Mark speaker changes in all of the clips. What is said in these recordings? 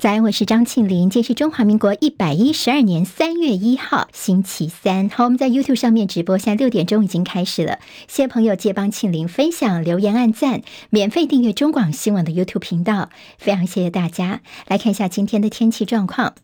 Speaker 1: 早安，我是张庆林。今天是中华民国一百一十二年三月一号，星期三。好，我们在 YouTube 上面直播，现在六点钟已经开始了。谢谢朋友借帮庆林分享、留言、按赞，免费订阅中广新闻的 YouTube 频道，非常谢谢大家。来看一下今天的天气状况。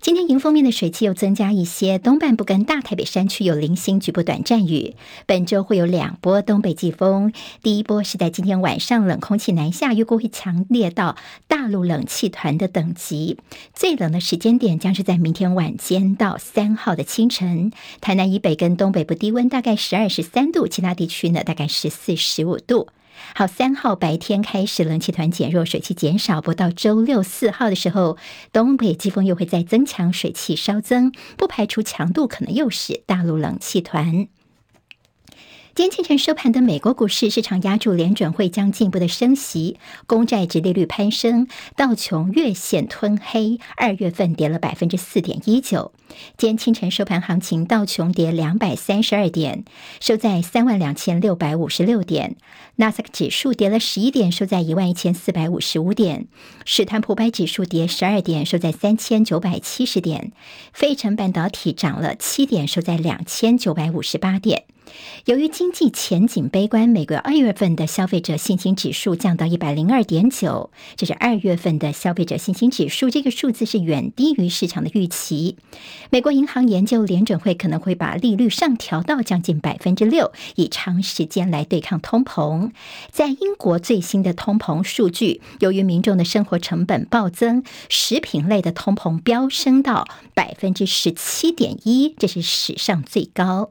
Speaker 1: 今天迎风面的水汽又增加一些，东半部跟大台北山区有零星局部短暂雨。本周会有两波东北季风，第一波是在今天晚上冷空气南下，预估会强烈到大陆冷气团的等级。最冷的时间点将是在明天晚间到三号的清晨。台南以北跟东北部低温大概十二十三度，其他地区呢大概十四十五度。好，三号白天开始冷气团减弱，水汽减少，不到周六四号的时候，东北季风又会再增强，水汽稍增，不排除强度可能又是大陆冷气团。今天清晨收盘的美国股市，市场压住联准会将进一步的升息，公债殖利率攀升，道琼月线吞黑，二月份跌了百分之四点一九。今天清晨收盘行情，道琼跌两百三十二点，收在三万两千六百五十六点；纳斯达克指数跌了十一点，收在一万一千四百五十五点；史坦普百指数跌十二点，收在三千九百七十点；费城半导体涨了七点，收在两千九百五十八点。由于经济前景悲观，美国二月份的消费者信心指数降到一百零二点九，这是二月份的消费者信心指数，这个数字是远低于市场的预期。美国银行研究联准会可能会把利率上调到将近百分之六，以长时间来对抗通膨。在英国最新的通膨数据，由于民众的生活成本暴增，食品类的通膨飙升到百分之十七点一，这是史上最高。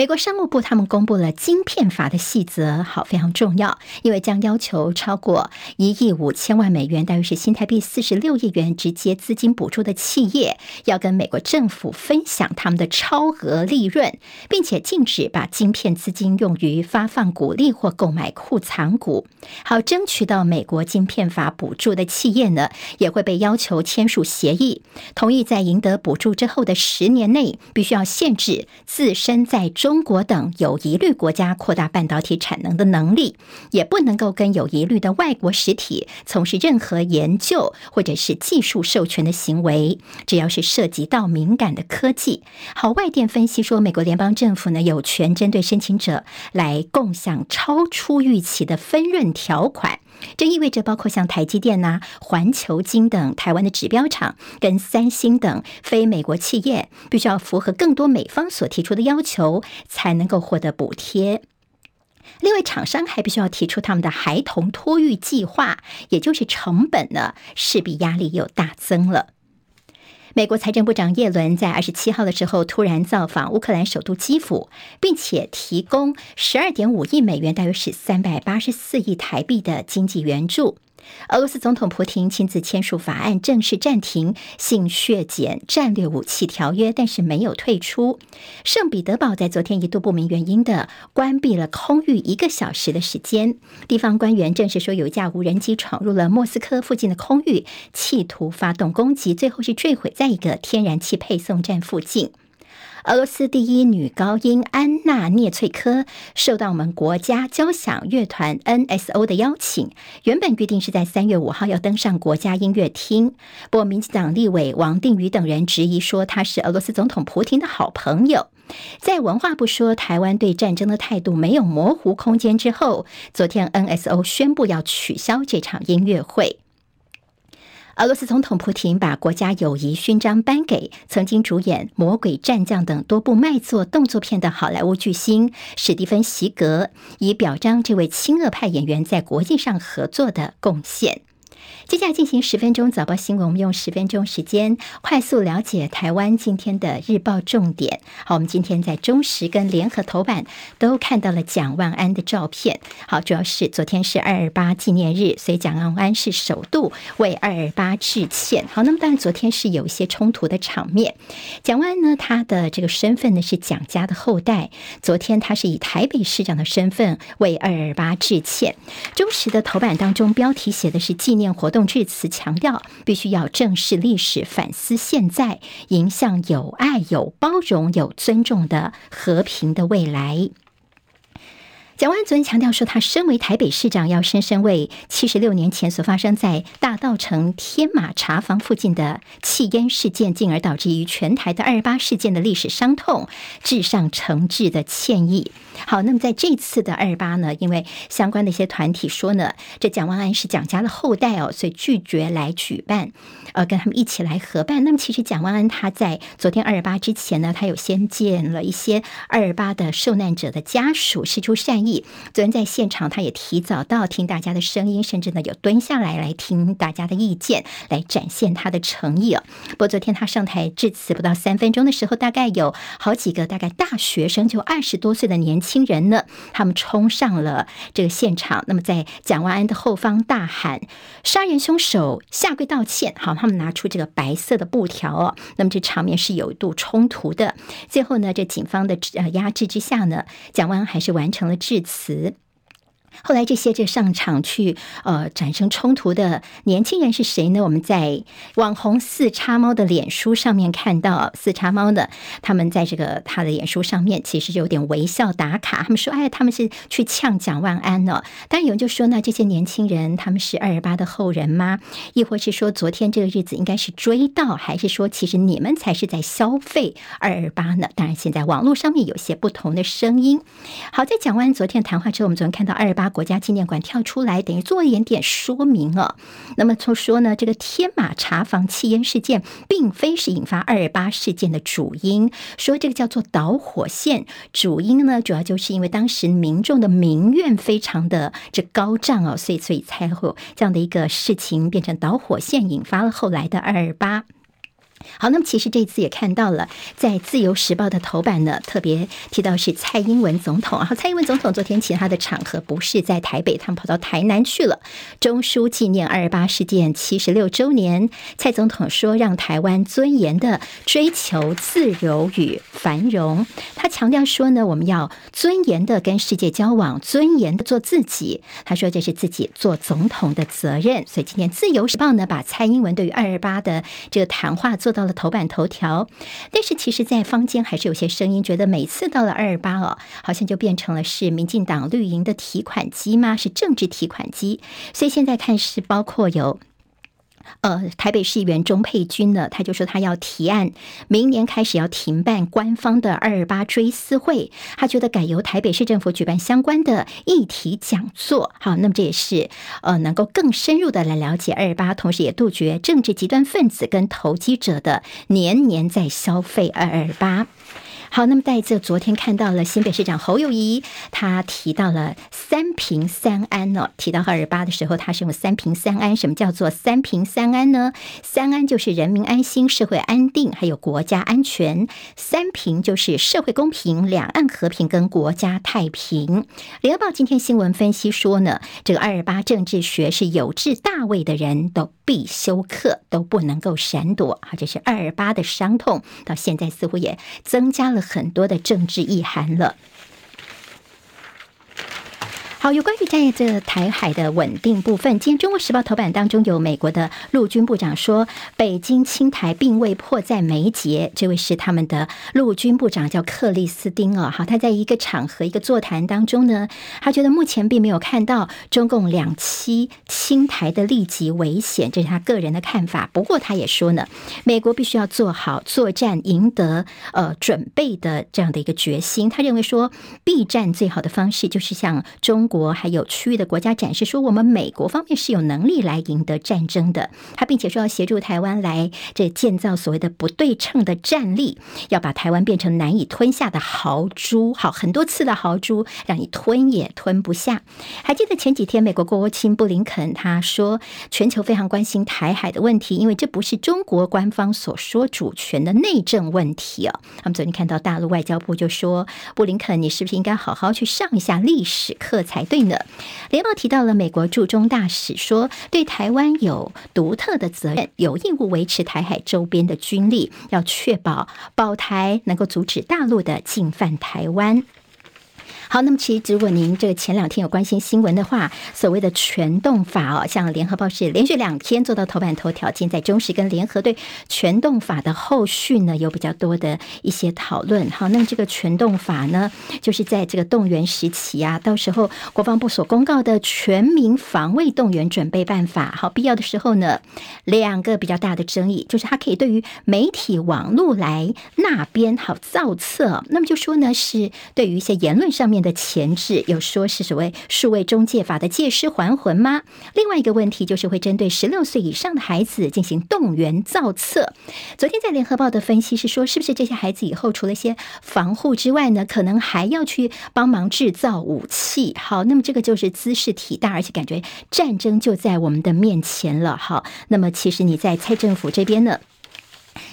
Speaker 1: 美国商务部他们公布了晶片法的细则，好，非常重要，因为将要求超过一亿五千万美元，大约是新台币四十六亿元直接资金补助的企业，要跟美国政府分享他们的超额利润，并且禁止把晶片资金用于发放股利或购买库藏股。好，争取到美国晶片法补助的企业呢，也会被要求签署协议，同意在赢得补助之后的十年内，必须要限制自身在中。中国等有疑虑国家扩大半导体产能的能力，也不能够跟有疑虑的外国实体从事任何研究或者是技术授权的行为。只要是涉及到敏感的科技，好，外电分析说，美国联邦政府呢有权针对申请者来共享超出预期的分润条款。这意味着，包括像台积电呐、环球晶等台湾的指标厂，跟三星等非美国企业，必须要符合更多美方所提出的要求，才能够获得补贴。另外，厂商还必须要提出他们的孩童托育计划，也就是成本呢，势必压力又大增了。美国财政部长耶伦在二十七号的时候突然造访乌克兰首都基辅，并且提供十二点五亿美元，大约是三百八十四亿台币的经济援助。俄罗斯总统普京亲自签署法案，正式暂停性削减战略武器条约，但是没有退出。圣彼得堡在昨天一度不明原因的关闭了空域一个小时的时间。地方官员证实说，有一架无人机闯入了莫斯科附近的空域，企图发动攻击，最后是坠毁在一个天然气配送站附近。俄罗斯第一女高音安娜聂翠科受到我们国家交响乐团 NSO 的邀请，原本预定是在三月五号要登上国家音乐厅。不过，民进党立委王定宇等人质疑说，他是俄罗斯总统普京的好朋友。在文化部说台湾对战争的态度没有模糊空间之后，昨天 NSO 宣布要取消这场音乐会。俄罗斯总统普京把国家友谊勋章颁给曾经主演《魔鬼战将》等多部卖座动作片的好莱坞巨星史蒂芬·席格，以表彰这位亲俄派演员在国际上合作的贡献。接下来进行十分钟早报新闻，我们用十分钟时间快速了解台湾今天的日报重点。好，我们今天在中时跟联合头版都看到了蒋万安的照片。好，主要是昨天是二二八纪念日，所以蒋万安是首度为二二八致歉。好，那么当然昨天是有一些冲突的场面。蒋万安呢，他的这个身份呢是蒋家的后代。昨天他是以台北市长的身份为二二八致歉。中时的头版当中标题写的是纪念活动。致辞强调，必须要正视历史，反思现在，迎向有爱、有包容、有尊重的和平的未来。蒋万安昨天强调说，他身为台北市长，要深深为七十六年前所发生在大稻城天马茶坊附近的气烟事件，进而导致于全台的二二八事件的历史伤痛，致上诚挚的歉意。好，那么在这次的二二八呢，因为相关的一些团体说呢，这蒋万安是蒋家的后代哦，所以拒绝来举办，呃，跟他们一起来合办。那么其实蒋万安他在昨天二二八之前呢，他有先见了一些二二八的受难者的家属，释出善意。昨天在现场，他也提早到听大家的声音，甚至呢有蹲下来来听大家的意见，来展现他的诚意哦。不过昨天他上台致辞不到三分钟的时候，大概有好几个大概大学生，就二十多岁的年轻人呢，他们冲上了这个现场，那么在蒋万安的后方大喊“杀人凶手下跪道歉”。好，他们拿出这个白色的布条哦，那么这场面是有一度冲突的。最后呢，这警方的呃压制之下呢，蒋万安还是完成了致词。后来这些就上场去呃产生冲突的年轻人是谁呢？我们在网红四叉猫的脸书上面看到四叉猫呢，他们在这个他的脸书上面其实有点微笑打卡，他们说哎，他们是去呛蒋万安呢。当然有人就说呢，这些年轻人他们是二二八的后人吗？亦或是说昨天这个日子应该是追悼，还是说其实你们才是在消费二二八呢？当然现在网络上面有些不同的声音。好，在讲完昨天谈话之后，我们昨天看到二二八八。国家纪念馆跳出来，等于做一点点说明啊。那么就说呢，这个天马茶坊气烟事件，并非是引发二二八事件的主因。说这个叫做导火线，主因呢，主要就是因为当时民众的民怨非常的这高涨哦，所以所以才会有这样的一个事情变成导火线，引发了后来的二二八。好，那么其实这次也看到了，在《自由时报》的头版呢，特别提到是蔡英文总统。然后蔡英文总统昨天其他的场合不是在台北，他们跑到台南去了，中书纪念二二八事件七十六周年。蔡总统说，让台湾尊严的追求自由与繁荣。他强调说呢，我们要尊严的跟世界交往，尊严的做自己。他说这是自己做总统的责任。所以今天《自由时报》呢，把蔡英文对于二二八的这个谈话做。做到了头版头条，但是其实，在坊间还是有些声音觉得，每次到了二二八哦，好像就变成了是民进党绿营的提款机吗？是政治提款机，所以现在看是包括有。呃，台北市议员钟沛君呢，他就说他要提案，明年开始要停办官方的二二八追思会，他觉得改由台北市政府举办相关的议题讲座。好，那么这也是呃，能够更深入的来了解二二八，同时也杜绝政治极端分子跟投机者的年年在消费二二八。好，那么在这昨天看到了新北市长侯友谊，他提到了三平三安哦。提到二二八的时候，他是用三平三安。什么叫做三平三安呢？三安就是人民安心、社会安定，还有国家安全；三平就是社会公平、两岸和平跟国家太平。联合报今天新闻分析说呢，这个二二八政治学是有志大位的人都必修课，都不能够闪躲。啊，这是二二八的伤痛，到现在似乎也增加了很多的政治意涵了。好，有关于在这台海的稳定部分，今天《中国时报》头版当中有美国的陆军部长说，北京侵台并未迫在眉睫。这位是他们的陆军部长，叫克里斯汀哦。好，他在一个场合、一个座谈当中呢，他觉得目前并没有看到中共两栖侵台的立即危险，这是他个人的看法。不过他也说呢，美国必须要做好作战赢得呃准备的这样的一个决心。他认为说，避战最好的方式就是向中。国还有区域的国家展示说，我们美国方面是有能力来赢得战争的。他并且说要协助台湾来这建造所谓的不对称的战力，要把台湾变成难以吞下的豪猪。好，很多次的豪猪让你吞也吞不下。还记得前几天美国国务卿布林肯他说，全球非常关心台海的问题，因为这不是中国官方所说主权的内政问题哦。他们昨天看到大陆外交部就说，布林肯，你是不是应该好好去上一下历史课才？对呢，联报提到了美国驻中大使说，对台湾有独特的责任，有义务维持台海周边的军力，要确保保台能够阻止大陆的进犯台湾。好，那么其实如果您这个前两天有关心新闻的话，所谓的全动法哦，像联合报是连续两天做到头版头条，现在中时跟联合对全动法的后续呢有比较多的一些讨论。好，那么这个全动法呢，就是在这个动员时期啊，到时候国防部所公告的全民防卫动员准备办法，好，必要的时候呢，两个比较大的争议就是它可以对于媒体网络来那边好造册，那么就说呢是对于一些言论上面。的前置有说是所谓数位中介法的借尸还魂吗？另外一个问题就是会针对十六岁以上的孩子进行动员造册。昨天在联合报的分析是说，是不是这些孩子以后除了些防护之外呢，可能还要去帮忙制造武器？好，那么这个就是兹事体大，而且感觉战争就在我们的面前了。好，那么其实你在蔡政府这边呢？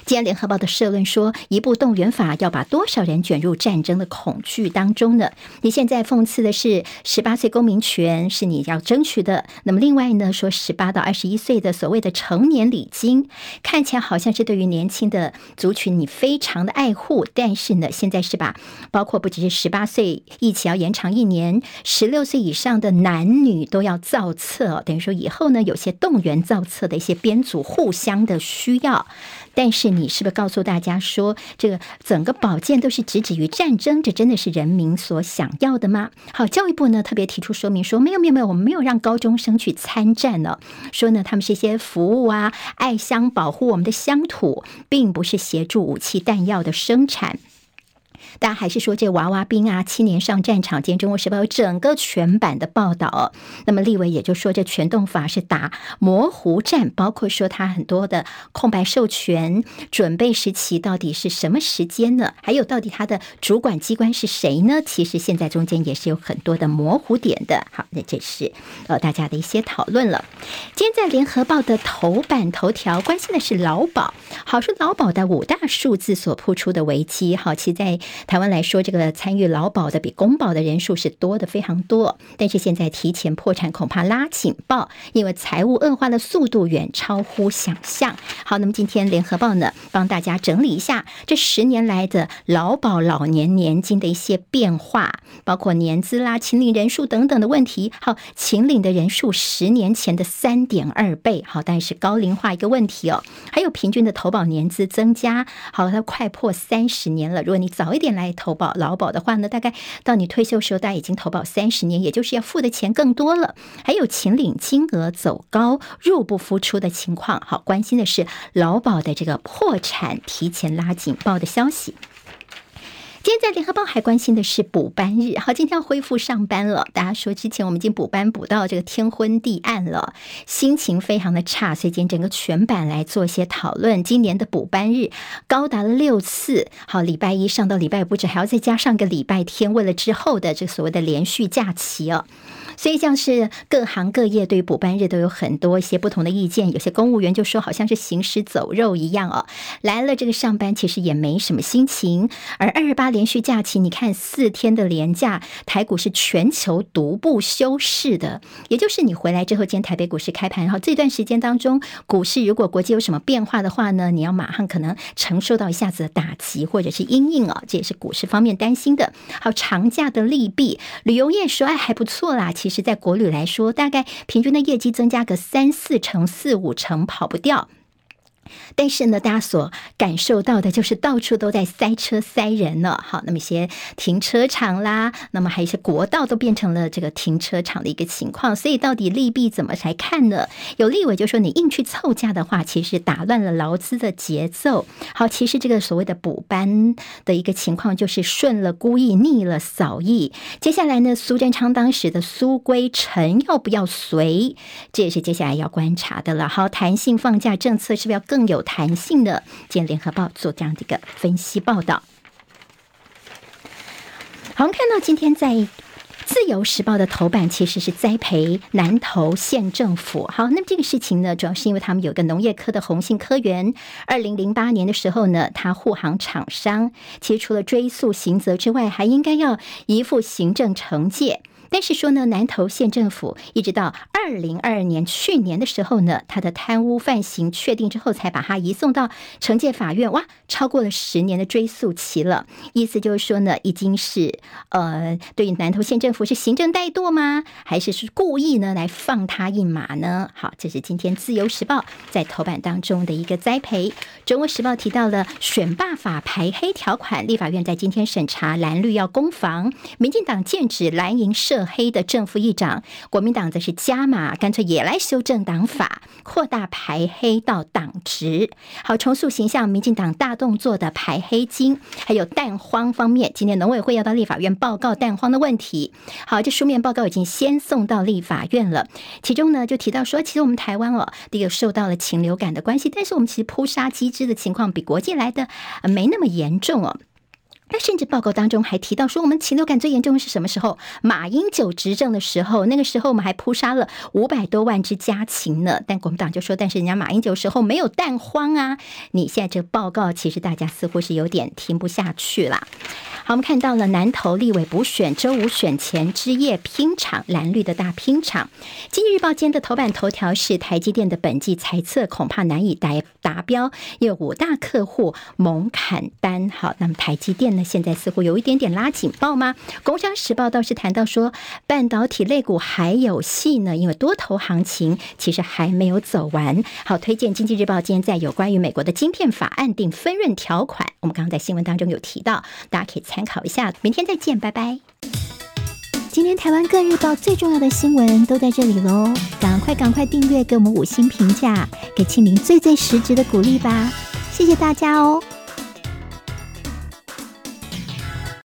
Speaker 1: 今天联合报的社论说，一部动员法要把多少人卷入战争的恐惧当中呢？你现在讽刺的是十八岁公民权是你要争取的，那么另外呢，说十八到二十一岁的所谓的成年礼金，看起来好像是对于年轻的族群你非常的爱护，但是呢，现在是把包括不只是十八岁一起要延长一年，十六岁以上的男女都要造册，等于说以后呢，有些动员造册的一些编组互相的需要。但是你是不是告诉大家说，这个整个保健都是直指于战争？这真的是人民所想要的吗？好，教育部呢特别提出说明说，没有没有没有，我们没有让高中生去参战呢。说呢，他们是一些服务啊，爱乡保护我们的乡土，并不是协助武器弹药的生产。大家还是说这娃娃兵啊，七年上战场。今天《中国时报》有整个全版的报道。那么立委也就说，这全动法是打模糊战，包括说他很多的空白授权准备时期到底是什么时间呢？还有到底他的主管机关是谁呢？其实现在中间也是有很多的模糊点的。好，那这是呃大家的一些讨论了。今天在《联合报》的头版头条关心的是劳保，好说劳保的五大数字所铺出的危机。好，其在。台湾来说，这个参与劳保的比公保的人数是多的非常多，但是现在提前破产恐怕拉警报，因为财务恶化的速度远超乎想象。好，那么今天联合报呢，帮大家整理一下这十年来的劳保老年年金的一些变化，包括年资啦、请领人数等等的问题。好，请领的人数十年前的三点二倍，好，但是高龄化一个问题哦，还有平均的投保年资增加，好，它快破三十年了。如果你早一点。来投保劳保的话呢，大概到你退休时候，大概已经投保三十年，也就是要付的钱更多了。还有请领金额走高、入不敷出的情况。好，关心的是劳保的这个破产提前拉警报的消息。今天在联合报还关心的是补班日，好，今天要恢复上班了。大家说之前我们已经补班补到这个天昏地暗了，心情非常的差，所以今天整个全版来做一些讨论。今年的补班日高达了六次，好，礼拜一上到礼拜五不止，还要再加上个礼拜天，为了之后的这所谓的连续假期哦。所以像是各行各业对于补班日都有很多一些不同的意见，有些公务员就说好像是行尸走肉一样哦，来了这个上班其实也没什么心情。而二十八连续假期，你看四天的连假，台股是全球独步休市的，也就是你回来之后，今天台北股市开盘，然后这段时间当中，股市如果国际有什么变化的话呢，你要马上可能承受到一下子的打击或者是阴影哦，这也是股市方面担心的。好，长假的利弊，旅游业说哎还不错啦，其其实，在国旅来说，大概平均的业绩增加个三四成、四五成，跑不掉。但是呢，大家所感受到的就是到处都在塞车塞人了。好，那么一些停车场啦，那么还有一些国道都变成了这个停车场的一个情况。所以到底利弊怎么来看呢？有立委就说，你硬去凑价的话，其实打乱了劳资的节奏。好，其实这个所谓的补班的一个情况，就是顺了孤意，逆了扫意。接下来呢，苏贞昌当时的苏归陈要不要随？这也是接下来要观察的了。好，弹性放假政策是不是要更？更有弹性的，今天联合报做这样的一个分析报道。好，我们看到今天在自由时报的头版，其实是栽培南投县政府。好，那么这个事情呢，主要是因为他们有个农业科的红杏科员，二零零八年的时候呢，他护航厂商，其实除了追诉刑责之外，还应该要移负行政惩戒。但是说呢，南投县政府一直到二零二二年去年的时候呢，他的贪污犯行确定之后，才把他移送到惩戒法院。哇，超过了十年的追诉期了。意思就是说呢，已经是呃，对于南投县政府是行政怠惰吗？还是是故意呢来放他一马呢？好，这是今天自由时报在头版当中的一个栽培。中国时报提到了选罢法排黑条款，立法院在今天审查蓝绿要攻防，民进党剑指蓝营涉黑的正副议长，国民党则是加码，干脆也来修正党法，扩大排黑到党职，好重塑形象。民进党大动作的排黑金，还有蛋荒方面，今天农委会要到立法院报告蛋荒的问题。好，这书面报告已经先送到立法院了，其中呢就提到说，其实我们台湾哦，第一个受到了禽流感的关系，但是我们其实扑杀机制的情况比国际来的没那么严重哦。那甚至报告当中还提到说，我们禽流感最严重的是什么时候？马英九执政的时候，那个时候我们还扑杀了五百多万只家禽呢。但国民党就说，但是人家马英九时候没有蛋荒啊。你现在这个报告，其实大家似乎是有点听不下去了。好，我们看到了南投立委补选周五选前之夜拼场，蓝绿的大拼场。经济日报今天的头版头条是台积电的本季财测恐怕难以达达标，有五大客户猛砍单。好，那么台积电呢，现在似乎有一点点拉警报吗？工商时报倒是谈到说，半导体类股还有戏呢，因为多头行情其实还没有走完。好，推荐经济日报今天在有关于美国的晶片法案定分润条款，我们刚刚在新闻当中有提到，大家可以参。考一下，明天再见，拜拜。今天台湾各日报最重要的新闻都在这里喽，赶快赶快订阅，给我们五星评价，给庆玲最最实质的鼓励吧，谢谢大家哦。